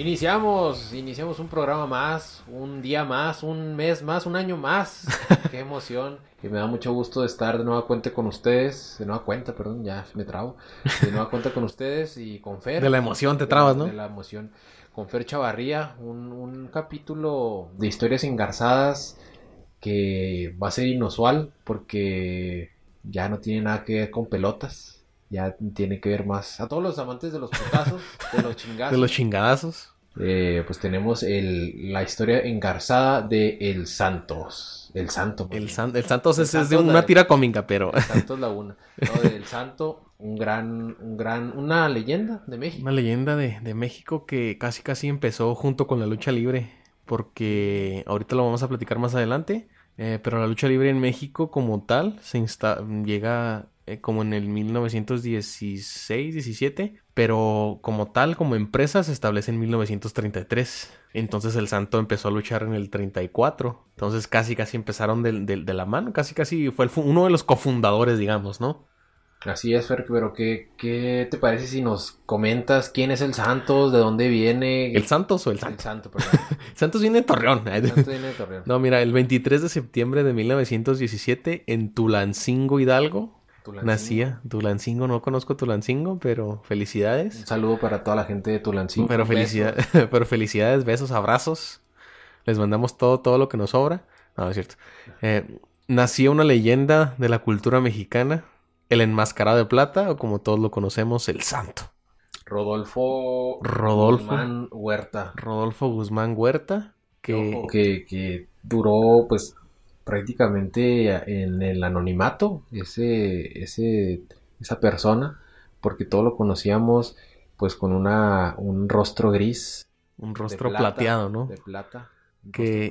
Iniciamos, iniciamos un programa más, un día más, un mes más, un año más. Qué emoción. Y me da mucho gusto estar de nueva cuenta con ustedes, de nueva cuenta, perdón, ya me trabo. De nueva cuenta con ustedes y con Fer. De la emoción te trabas, ¿no? De la emoción. Con Fer Chavarría, un, un capítulo de historias engarzadas que va a ser inusual porque ya no tiene nada que ver con pelotas ya tiene que ver más a todos los amantes de los putazos, de los chingazos. De los chingadazos. Eh, pues tenemos el, la historia engarzada de El Santos. El Santo. El, el Santos es, de una tira cómica, pero... El Santos Laguna. No, el Santo, un gran, un gran, una leyenda de México. Una leyenda de, de México que casi casi empezó junto con la lucha libre. Porque ahorita lo vamos a platicar más adelante. Eh, pero la lucha libre en México como tal se insta llega eh, como en el 1916-17, pero como tal, como empresa, se establece en 1933. Entonces el santo empezó a luchar en el 34. Entonces casi casi empezaron de, de, la mano, casi casi fue uno de los cofundadores, digamos, ¿no? Así es, Fer, pero ¿qué, ¿qué, te parece si nos comentas quién es el Santos, de dónde viene? ¿El Santos o el Santo? El Santo, perdón. Santos viene de Torreón. El Santos viene de Torreón. No, mira, el 23 de septiembre de 1917 en Tulancingo, Hidalgo, Nacía Tulancingo, no conozco Tulancingo, pero felicidades. Un saludo para toda la gente de Tulancingo. Pero, felicidades, pero felicidades, besos, abrazos. Les mandamos todo, todo lo que nos sobra. No, es cierto. Eh, nació una leyenda de la cultura mexicana, el enmascarado de plata, o como todos lo conocemos, el santo. Rodolfo, Rodolfo Guzmán Huerta. Rodolfo Guzmán Huerta. Que... que, que duró pues prácticamente en el anonimato ese, ese, esa persona, porque todos lo conocíamos pues con una, un rostro gris. Un rostro plateado, ¿no? De plata. Que,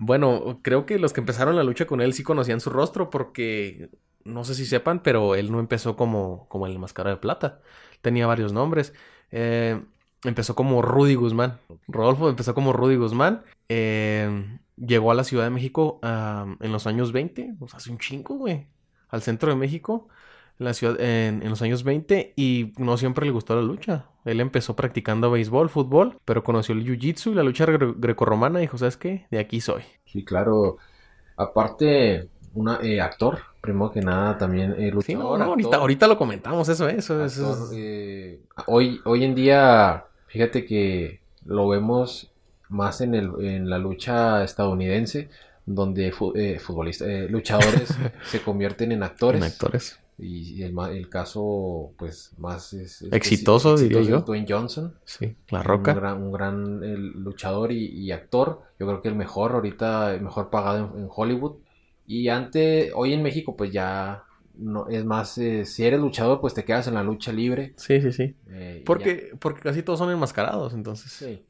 bueno, creo que los que empezaron la lucha con él sí conocían su rostro porque, no sé si sepan, pero él no empezó como, como el máscara de plata. Tenía varios nombres. Eh, empezó como Rudy Guzmán. Rodolfo empezó como Rudy Guzmán. Eh, llegó a la Ciudad de México en los años 20, pues hace un chingo, güey, al centro de México, en, la ciudad, en, los años 20, y no siempre le gustó la lucha. Él empezó practicando béisbol, fútbol, pero conoció el jiu-jitsu y la lucha grecorromana y dijo, ¿sabes qué? De aquí soy. Sí, claro. Aparte, un eh, actor, primero que nada, también eh, luchador. ahorita, ahorita, lo comentamos, eso, eso. Eh, hoy, hoy en día, fíjate que lo vemos más en, el, en la lucha estadounidense, donde eh, futbolistas, eh, luchadores se convierten en actores. En actores. Y el, el caso, pues, más exitoso, diría yo. Dwayne Johnson. Sí, La Roca. Un gran, un gran luchador y, actor. Yo creo que el mejor, ahorita, el mejor pagado en, Hollywood. Y antes, hoy en México, pues ya no, es más, eh, si eres luchador, pues te quedas en la lucha libre. Sí, sí, sí. porque, porque casi todos son enmascarados, entonces. Sí.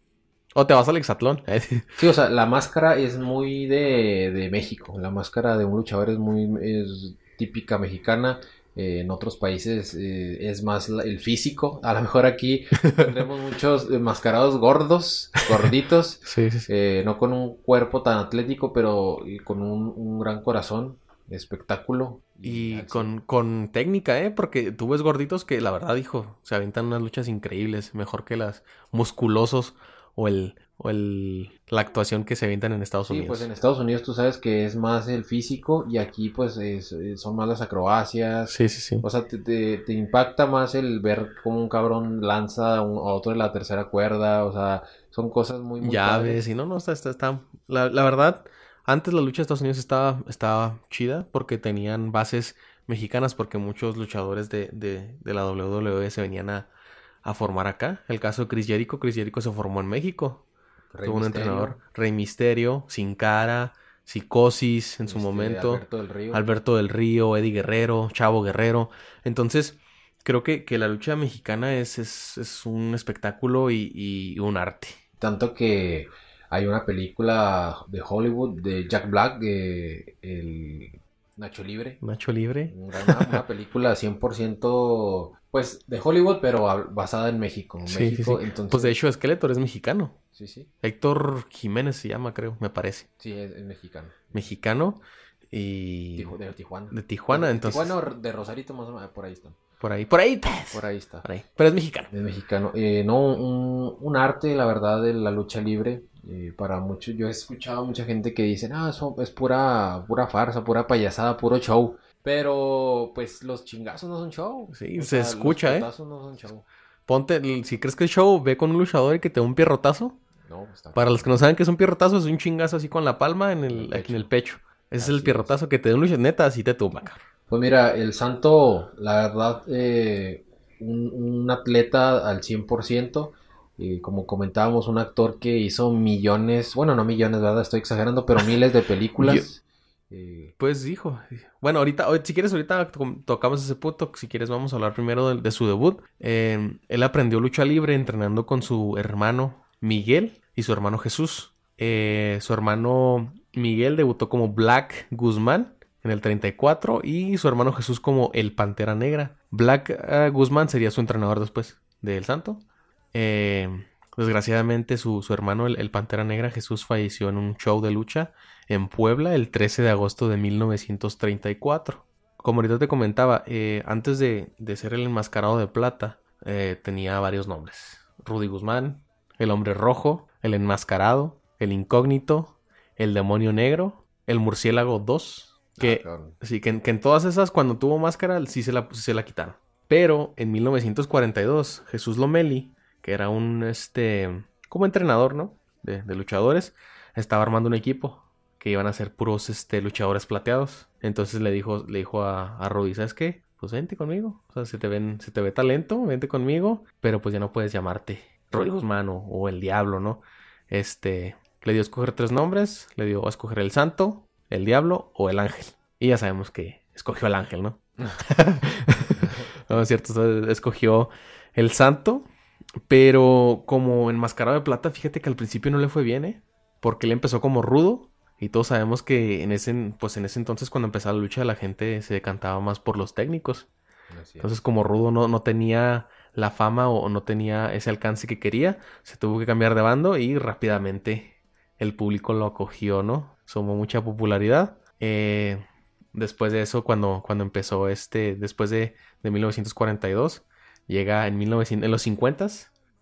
O te vas al hexatlón. sí, o sea, la máscara es muy de, de México. La máscara de un luchador es muy es típica mexicana. Eh, en otros países eh, es más el físico. A lo mejor aquí tendremos muchos enmascarados gordos, gorditos. sí, sí, eh, no con un cuerpo tan atlético, pero con un, un gran corazón. Espectáculo. Y, con, con, técnica, ¿eh? Porque tú ves gorditos que la verdad, hijo, se aventan unas luchas increíbles. Mejor que las musculosos o el o el la actuación que se avientan en Estados Unidos. Sí, pues en Estados Unidos tú sabes que es más el físico y aquí pues son más las acrobacias. Sí, sí, sí. O sea, te, te, impacta más el ver cómo un cabrón lanza a, otro de la tercera cuerda, o sea, son cosas muy... muy Llaves y no, no, está, está, está... La, la, verdad, antes la lucha de Estados Unidos estaba, estaba chida porque tenían bases mexicanas porque muchos luchadores de, de, de la WWE se venían a a formar acá. El caso de Chris Jericho, Chris Jericho se formó en México. Tuvo un entrenador, Rey Misterio, Sin Cara, Psicosis en su este, momento, Alberto del, Río. Alberto del Río, Eddie Guerrero, Chavo Guerrero. Entonces, creo que, que la lucha mexicana es, es, un espectáculo y, un arte. Tanto que hay una película de Hollywood de Jack Black, de el Nacho Libre. Nacho Libre. Una, una película 100% pues de Hollywood, pero basada en México. México Pues de hecho, Skeletor es mexicano. Sí, sí. Héctor Jiménez se llama, creo, me parece. Sí, es, es mexicano. Mexicano y... De Tijuana. De Tijuana, De entonces... Tijuana de Rosarito, más o menos. Por ahí están. Por ahí, por ahí, pues. Por ahí está. Por ahí. Pero es mexicano. Es mexicano. Eh, no, un, un arte, la verdad, de la lucha libre. Eh, para muchos, yo he escuchado a mucha gente que dice, ah, eso es pura, pura farsa, pura payasada, puro show. Pero, pues, los chingazos no son show. Sí, O se sea, escucha, los ¿eh? putazos no son show. Ponte, si crees que es show, ve con un luchador y que te dé un pierrotazo. No, pues, está- Para los que no saben que es un pierrotazo, es un chingazo así con la palma en el, el aquí en el pecho. Ese es el es. pierrotazo que te da un luchador. Neta, así te tumba, cabrón. Pues mira, el Santo, la verdad, eh, un, un atleta al 100%, eh, como comentábamos, un actor que hizo millones, bueno, no millones, ¿verdad? Estoy exagerando, pero miles de películas. Eh, Pues, hijo. Bueno, ahorita, si quieres, ahorita to- tocamos ese punto. Si quieres, vamos a hablar primero de, de su debut. Eh, él aprendió lucha libre entrenando con su hermano Miguel y su hermano Jesús. Eh, su hermano Miguel debutó como Black Guzmán en el 34 y su hermano Jesús como el Pantera Negra. Black eh, Guzmán sería su entrenador después del Santo. Eh, desgraciadamente, su, su hermano, el, el Pantera Negra, Jesús, falleció en un show de lucha en Puebla el 13 de agosto de 1934. Como ahorita te comentaba, eh, antes de, de ser el enmascarado de plata, eh, tenía varios nombres. Rudy Guzmán, el hombre rojo, el enmascarado, el incógnito, el demonio negro, el murciélago 2, que, ah, cabrón. sí, que, en- que en todas esas, cuando tuvo máscara, sí se la, sí se la quitaron. Pero en 1942, Jesús Lomeli, que era un, este, como entrenador, ¿no? De, de luchadores, estaba armando un equipo que iban a ser puros, este, luchadores plateados. Entonces le dijo, le dijo a, a Rudy, ¿sabes qué? Pues vente conmigo. O sea, se te, ven, se te ve talento, vente conmigo. Pero pues ya no puedes llamarte Rudy Guzmán o, o el Diablo, ¿no? Este, le dio a escoger tres nombres. Le dio a escoger el Santo, el Diablo o el Ángel. Y ya sabemos que escogió el Ángel, ¿no? no, es cierto, escogió el Santo. Pero como enmascarado de plata, fíjate que al principio no le fue bien, ¿eh? Porque él empezó como rudo. Y todos sabemos que en ese, pues en ese entonces, cuando empezaba la lucha, la gente se decantaba más por los técnicos. Entonces, como Rudo no, no tenía la fama o no tenía ese alcance que quería, se tuvo que cambiar de bando y rápidamente el público lo acogió, ¿no? Sumó mucha popularidad. Eh, después de eso, cuando, cuando empezó este, después de, de 1942, llega en, 1900, en los 50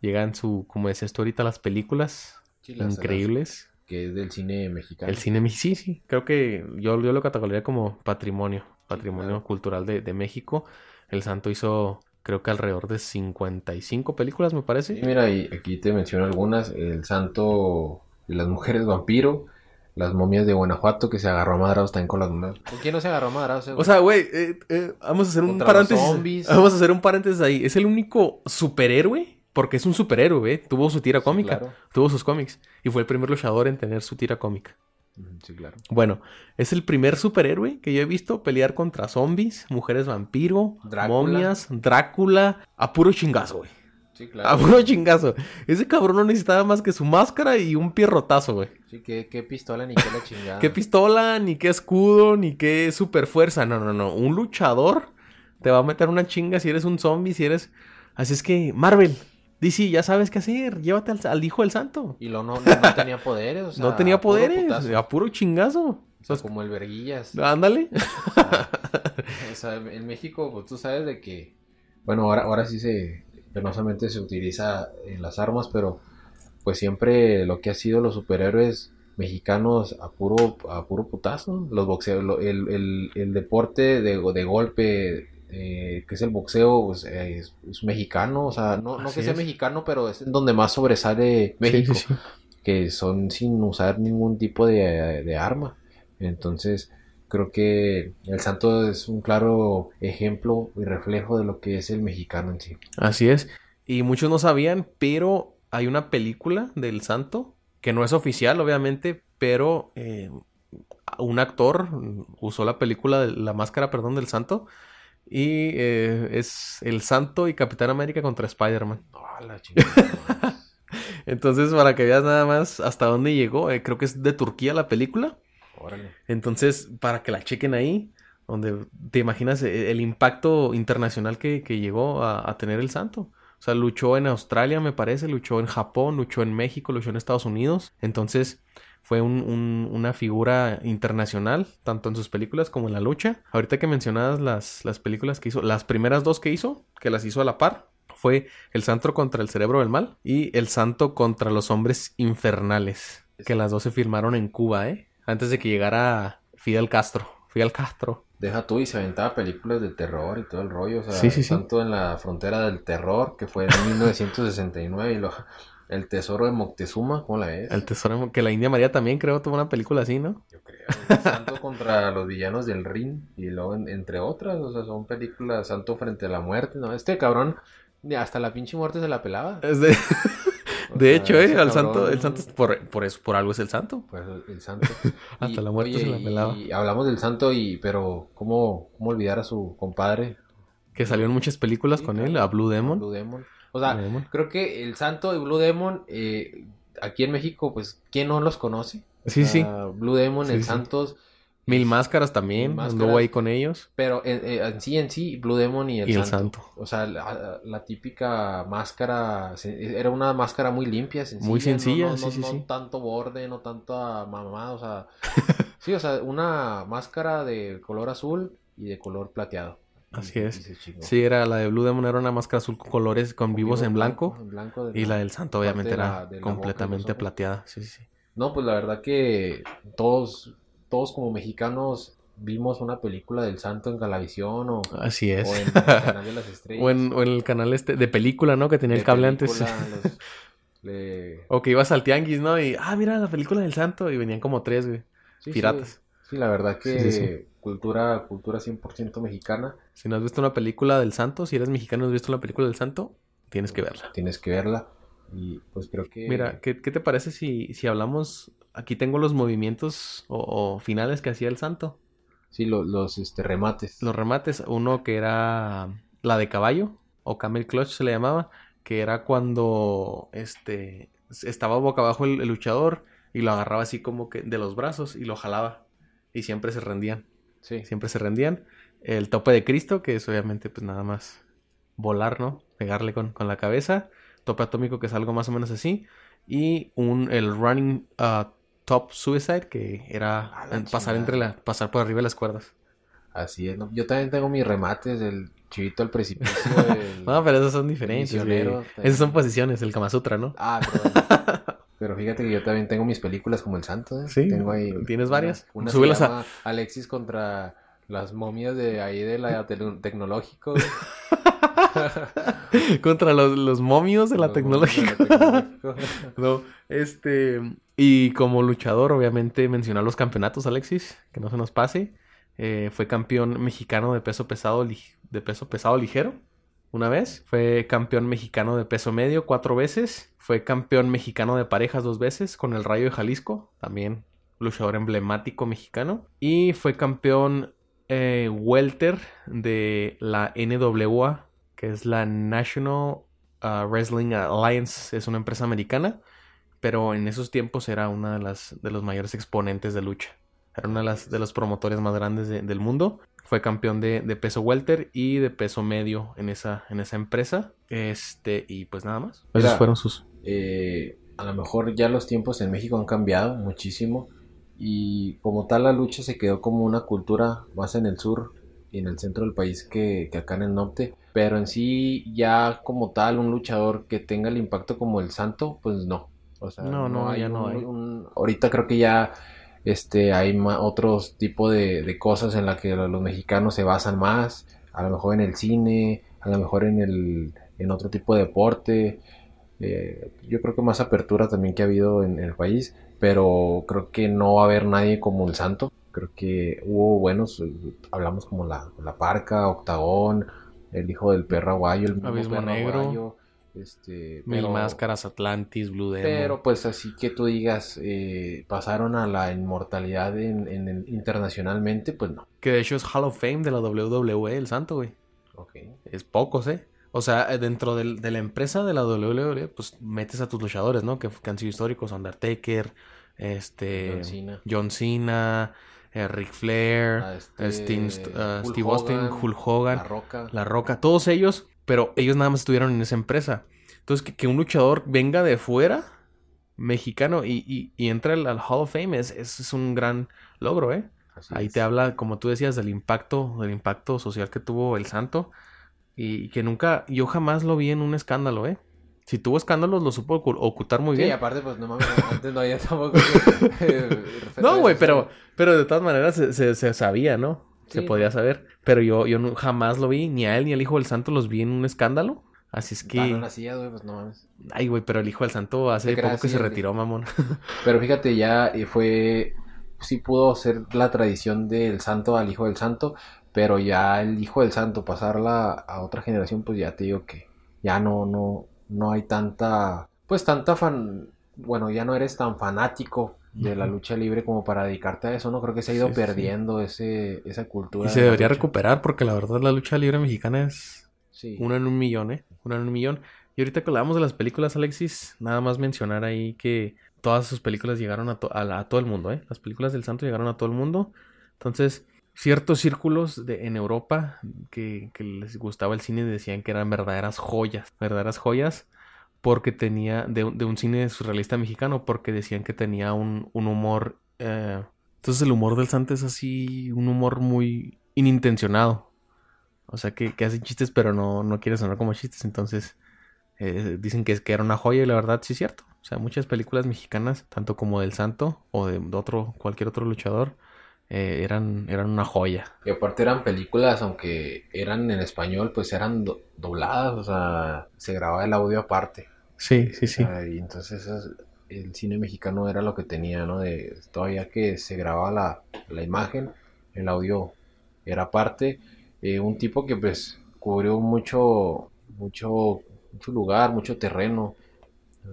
llegan su, como decías tú ahorita, las películas Sí, las- increíbles. las- que es del cine mexicano. El cine, me- sí, sí, creo que yo, yo lo categorizaría como patrimonio, patrimonio claro. cultural de, de México. El Santo hizo, creo que alrededor de 55 películas, me Sí, parece. mira, y aquí te menciono algunas. El santo y las mujeres vampiro. Las momias de Guanajuato que se agarró a madrazos también con las momias. ¿Con quién no se agarró a madrazos? O sea, güey, eh, eh, vamos a hacer un paréntesis. zombies. Vamos a hacer un paréntesis ahí. Es el único superhéroe, porque es un superhéroe, ¿eh? Tuvo su tira Sí, cómica, claro. tuvo sus cómics, y fue el primer luchador en tener su tira cómica. Ujú, Sí, claro. Bueno, es el primer superhéroe que yo he visto pelear contra zombies, mujeres vampiro, Drácula. momias, Drácula, a puro chingazo, güey. Sí, A claro. puro chingazo. Ese cabrón no necesitaba más que su máscara y un pierrotazo, güey. Sí, qué, qué pistola ni qué la chingada. Qué pistola, ni qué escudo, ni qué super fuerza. No, no, no. Un luchador te va a meter una chinga si eres un zombie, si eres. Así es que, Marvel, DC, ya sabes qué hacer. Llévate al, al hijo del santo. Y lo no, no, no tenía poderes. O sea, no tenía poderes. putazo. A puro chingazo. O sea, como el verguillas. Ándale. O sea, en México, pues tú sabes de que, bueno, ahora, ahora sí se, penosamente se utiliza en las armas, pero pues siempre lo que ha sido los superhéroes mexicanos a puro, a puro putazo, los boxeos, lo- el, el, el deporte de, de golpe, eh, que es el boxeo, pues, eh, es, es mexicano, o sea, no, no que sea es. mexicano, pero es en donde más sobresale México Sí, sí, sí. que son sin usar ningún tipo de, de arma. Entonces, creo que el santo es un claro ejemplo y reflejo de lo que es el mexicano en sí. Así es. Y muchos no sabían, pero hay una película del santo que no es oficial, obviamente, pero eh, un actor usó la película de la máscara, perdón, del santo. Y eh, es el santo y Capitán América contra Spider-Man. Ah, la. Entonces, para que veas nada más hasta dónde llegó, eh, creo que es de Turquía la película. Órale. Entonces, para que la chequen ahí, donde te imaginas eh, el impacto internacional que, que llegó a, a tener el santo. O sea, luchó en Australia, me parece, luchó en Japón, luchó en México, luchó en Estados Unidos. Entonces, fue un, una figura internacional, tanto en sus películas como en la lucha. Ahorita que mencionabas las, las películas que hizo, las primeras dos que hizo, que las hizo a la par, fue El Santo contra el Cerebro del Mal y El Santo contra los Hombres Infernales, que las dos se filmaron en Cuba, ¿eh? Antes de que llegara Fidel Castro. Fidel Castro. Deja tú y se aventaba películas de terror y todo el rollo. O sea, sí, sí, tanto en la frontera del terror, que fue en 1969, y lo, El Tesoro de Moctezuma, ¿cómo la ves? El Tesoro que la India María también creo tuvo una película así, ¿no? Yo creo. Santo contra los villanos del Rin, y luego entre otras, o sea, son películas Santo frente a la muerte, ¿no? Este cabrón, hasta la pinche muerte se la pelaba. Es de... De hecho, eh, al santo, el santo, por, por eso, por algo es el santo. El santo. Hasta la muerte se la pelaba. Y hablamos del santo y, pero, ¿cómo, cómo olvidar a su compadre? Que salió en muchas películas con él, a Blue Demon. Blue Demon. O sea, creo que el santo y Blue Demon, eh, aquí en México, pues, ¿quién no los conoce? sí, sí. Blue Demon, el Santos Mil Máscaras también, anduvo ahí con ellos. Pero en, sí, en sí, Blue Demon y el, Santo. O sea, la, típica máscara, era una máscara muy limpia, sencilla. Muy sencilla, no, sí, sí, no tanto borde, no tanta mamá, o sea... sí, o sea, una máscara de color azul y de color plateado. Así es. Sí, era la de Blue Demon, era una máscara azul con colores con, vivos en blanco. y la, del Santo, obviamente, era completamente plateada. Sí, sí, sí. No, pues la verdad que todos todos como mexicanos vimos una película del santo en Galavisión o, Así es. o en el canal de las estrellas. o, en, el canal este de película, ¿no? Que tenía el cable antes. O que ibas al tianguis, ¿no? Y, ah, mira la película del santo. Y venían como tres, güey. Piratas. Sí, la verdad que cultura cultura 100% mexicana. Si no has visto una película del santo, si eres mexicano y has visto una película del santo, tienes que verla. Tienes que verla. Y pues creo que... Mira, ¿qué, qué te parece si, si hablamos Aquí tengo los movimientos o, finales que hacía el santo. Sí, los este, remates. Los remates. Uno que era la de caballo, o camel clutch se le llamaba, que era cuando este estaba boca abajo el, luchador y lo agarraba así como que de los brazos y lo jalaba. Y siempre se rendían. Sí. Siempre se rendían. El tope de Cristo, que es obviamente pues nada más volar, ¿no? Pegarle con, con la cabeza. Tope atómico, que es algo más o menos así. Y un, el running uh, Top Suicide, que era pasar entre la, pasar por arriba de las cuerdas. Así es, ¿no? Yo también tengo mis remates, el chivito al precipicio. no, pero esos son diferentes. Esas son posiciones, el Kama Sutra, ¿no? Ah, pero, pero fíjate que yo también tengo mis películas como El Santo, ¿eh? Sí. Tengo ahí. ¿Tienes varias? Una, se llama Alexis contra las momias de ahí de la tecnológico. Contra los, momios de la tecnología. no, este. Y como luchador, obviamente, mencionar los campeonatos, Alexis, que no se nos pase. Eh, fue campeón mexicano de peso pesado, de peso pesado ligero una vez. Fue campeón mexicano de peso medio cuatro veces. Fue campeón mexicano de parejas dos veces con el Rayo de Jalisco, también luchador emblemático mexicano. Y fue campeón eh, welter de la NWA, que es la National uh, Wrestling Alliance, es una empresa americana, pero en esos tiempos era una de las de los mayores exponentes de lucha. Era una de las de los promotores más grandes del mundo. Fue campeón de, peso welter y de peso medio en esa, en esa empresa. Este, y pues nada más. Esos fueron sus. Eh, a lo mejor ya los tiempos en México han cambiado muchísimo y como tal la lucha se quedó como una cultura más en el sur y en el centro del país que, acá en el norte. Pero en sí ya como tal un luchador que tenga el impacto como el santo, pues no. O sea, no, no, hay, no hay. ahorita creo que ya este, hay otros tipo de, de cosas en las que los mexicanos se basan más. A lo mejor en el cine, a lo mejor en, el, en otro tipo de deporte. Eh, yo creo que más apertura también que ha habido en el país pero creo que no va a haber nadie como el Santo. Creo que hubo buenos, hablamos como la, la Parca, Octagón, el hijo del perro aguayo, el mismo perro negro. Aguayo, este, Mil máscaras, Atlantis, Blue Demon. Pero pues así que tú digas, eh, pasaron a la inmortalidad en, en, internacionalmente, pues no. Que de hecho es Hall of Fame de la WWE, el santo, güey. Ok. Es pocos, ¿eh? O sea, eh, dentro de la empresa de la WWE, pues metes a tus luchadores, ¿no? Que, han sido históricos, Undertaker, este, John Cena, eh, Ric Flair, ah, este, eh, Steve Austin, Hulk Hogan, La Roca. La Roca, todos ellos pero ellos nada más estuvieron en esa empresa. Entonces, que, un luchador venga de fuera, mexicano, y, y, y entre al, Hall of Fame es, es, un gran logro, ¿eh? Ahí te habla, como tú decías, del impacto, del impacto social que tuvo el santo. Y que nunca, yo jamás lo vi en un escándalo, ¿eh? Si tuvo escándalos, lo supo ocultar muy bien. Sí, aparte, pues no mames, antes no había tampoco. no, güey, pero, pero de todas maneras se, se, sabía, ¿no? Se podía saber. Pero yo, yo jamás lo vi, ni a él ni al hijo del santo los vi en un escándalo. Así es que. no nacía, güey, pues no mames. Ay, güey, pero el hijo del santo hace poco que se retiró, mamón. pero fíjate, ya eh, fue. Sí pudo ser la tradición del santo al hijo del santo, pero ya el hijo del santo pasarla a otra generación, pues ya te digo que ya no, no, no hay tanta, pues tanta fan, bueno, ya no eres tan fanático de la lucha libre como para dedicarte a eso, ¿no? Creo que se ha ido perdiendo ese, esa cultura. Y se debería recuperar porque la verdad la lucha libre mexicana es una en un millón, ¿eh? Una en un millón. Y ahorita que hablamos de las películas, Alexis, nada más mencionar ahí que todas sus películas llegaron a, a, todo el mundo, ¿eh? Las películas del santo llegaron a todo el mundo. Entonces, ciertos círculos de, en Europa que, que, les gustaba el cine decían que eran verdaderas joyas, verdaderas joyas, porque tenía, de, de un cine surrealista mexicano, porque decían que tenía un, un humor... Eh, entonces el humor del santo es así, un humor muy inintencionado. O sea, que, hacen chistes, pero no, no quiere sonar como chistes. Entonces, eh, dicen que, que era una joya y la verdad sí es cierto. O sea, muchas películas mexicanas, tanto como del Santo o de otro, cualquier otro luchador, eh, eran, eran una joya. Y aparte eran películas, aunque eran en español, pues eran dobladas, o sea, se grababa el audio aparte. Sí, sí, sí. y entonces el cine mexicano era lo que tenía, ¿no? De, todavía que se grababa la, la imagen, el audio era aparte. Eh, un tipo que pues cubrió mucho, mucho, mucho lugar, mucho terreno.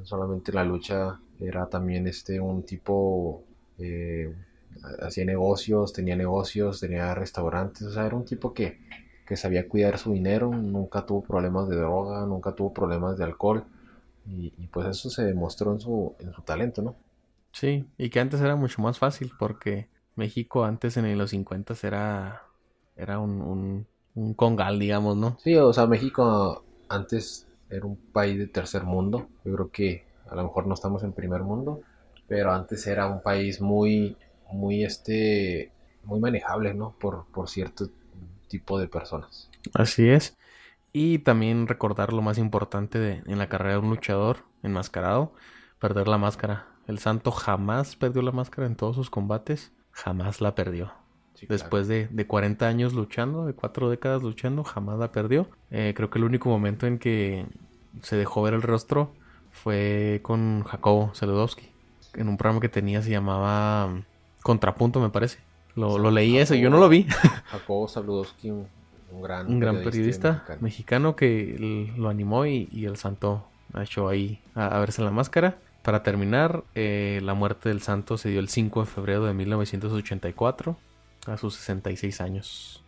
solamente la lucha era también este un tipo eh, hacía negocios, tenía negocios, tenía restaurantes, o sea, era un tipo que, que sabía cuidar su dinero, nunca tuvo problemas de droga, nunca tuvo problemas de alcohol, y, pues eso se demostró en su, en su talento, ¿no? Sí, y que antes era mucho más fácil, porque México antes en los 50 era, era un, un, un congal, digamos, ¿no? Sí, o sea, México antes era un país de tercer mundo, yo creo que a lo mejor no estamos en primer mundo, pero antes era un país muy muy este muy manejable, ¿no? Por, por cierto tipo de personas. Así es. Y también recordar lo más importante de, en la carrera de un luchador enmascarado, perder la máscara. El santo jamás perdió la máscara en todos sus combates, jamás la perdió. Después de, de, 40 años luchando, de cuatro décadas luchando, jamás la perdió. Eh, creo que el único momento en que se dejó ver el rostro fue con Jacobo Zeludowski. En un programa que tenía se llamaba Contrapunto, me parece. Lo, lo leí eso, yo no lo vi. Jacobo Saludowski, un, gran, un gran periodista, mexicano. que lo animó y, el santo ha hecho ahí a, verse la máscara. Para terminar, eh, la muerte del santo se dio el 5 de febrero de 1984, a sus 66 años.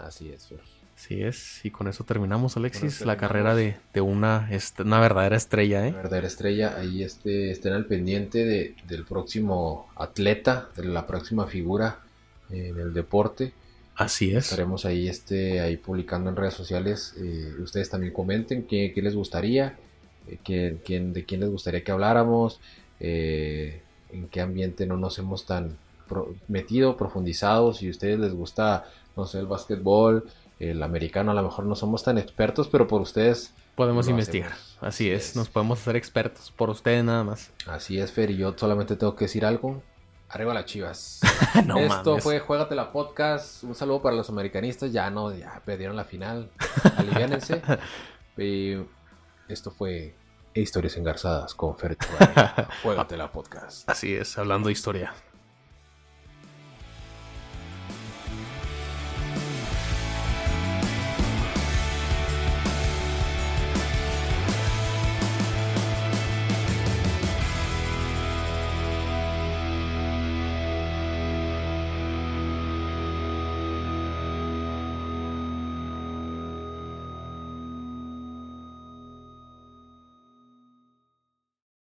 Así es, Así es, y con eso terminamos, Alexis, la carrera de, una, una verdadera estrella, ¿eh? Una verdadera estrella, ahí este, estén al pendiente de, del próximo atleta, de la próxima figura en el deporte. Así es. Estaremos ahí, este, ahí publicando en redes sociales. Eh, ustedes también comenten qué, les gustaría, eh, quién, de quién les gustaría que habláramos, eh, en qué ambiente no nos hemos tan metido, profundizado. Si a ustedes les gusta, no sé, el básquetbol, el americano a lo mejor no somos tan expertos, pero por ustedes podemos investigar. Así es, nos podemos hacer expertos por ustedes nada más. Así es, Fer, y yo solamente tengo que decir algo. Arriba las chivas. Esto fue Juégate la Podcast. Un saludo para los americanistas. Ya no, ya perdieron la final. Aliviánense. y esto fue Historias Engarzadas con Fer. Juégate la Podcast. Así es, hablando de historia.